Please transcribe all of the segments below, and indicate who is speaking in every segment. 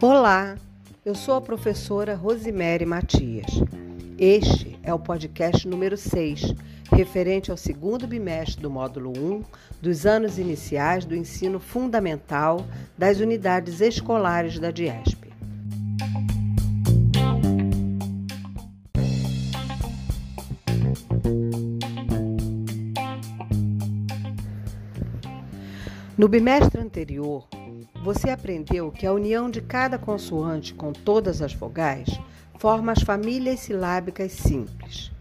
Speaker 1: Olá, eu sou a professora Rosimere Matias. Este é o podcast número 6, referente ao segundo bimestre do módulo 1 dos anos iniciais do ensino fundamental das unidades escolares da DIESP. No bimestre anterior, você aprendeu que a união de cada consoante com todas as vogais forma as famílias silábicas simples.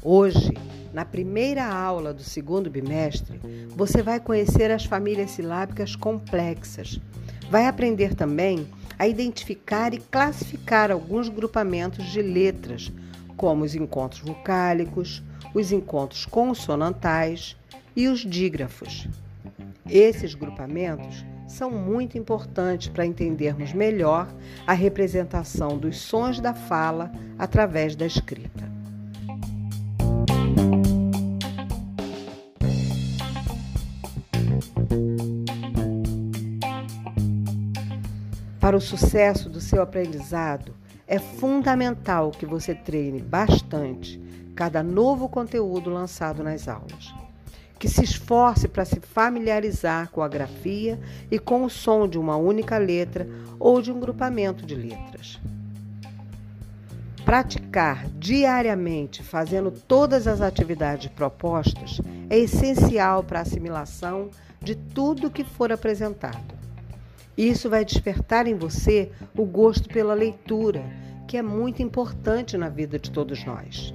Speaker 1: Hoje, na primeira aula do segundo bimestre, você vai conhecer as famílias silábicas complexas. Vai aprender também a identificar e classificar alguns grupamentos de letras, como os encontros vocálicos, os encontros consonantais e os dígrafos. Esses grupamentos são muito importantes para entendermos melhor a representação dos sons da fala através da escrita. Para o sucesso do seu aprendizado, é fundamental que você treine bastante cada novo conteúdo lançado nas aulas que se esforce para se familiarizar com a grafia e com o som de uma única letra ou de um grupamento de letras. Praticar diariamente, fazendo todas as atividades propostas, é essencial para a assimilação de tudo que for apresentado. Isso vai despertar em você o gosto pela leitura, que é muito importante na vida de todos nós.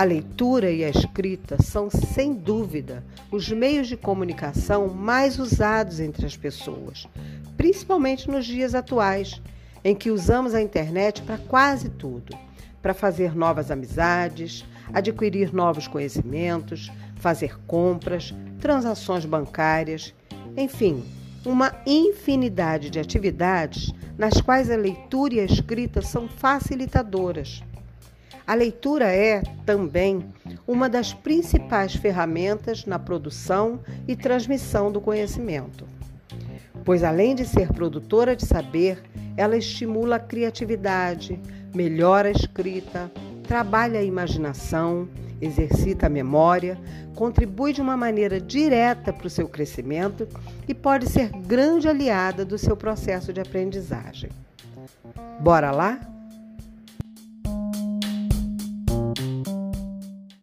Speaker 1: A leitura e a escrita são, sem dúvida, os meios de comunicação mais usados entre as pessoas, principalmente nos dias atuais, em que usamos a internet para quase tudo para fazer novas amizades, adquirir novos conhecimentos, fazer compras, transações bancárias, enfim, uma infinidade de atividades nas quais a leitura e a escrita são facilitadoras. A leitura é, também, uma das principais ferramentas na produção e transmissão do conhecimento. Pois, além de ser produtora de saber, ela estimula a criatividade, melhora a escrita, trabalha a imaginação, exercita a memória, contribui de uma maneira direta para o seu crescimento e pode ser grande aliada do seu processo de aprendizagem. Bora lá?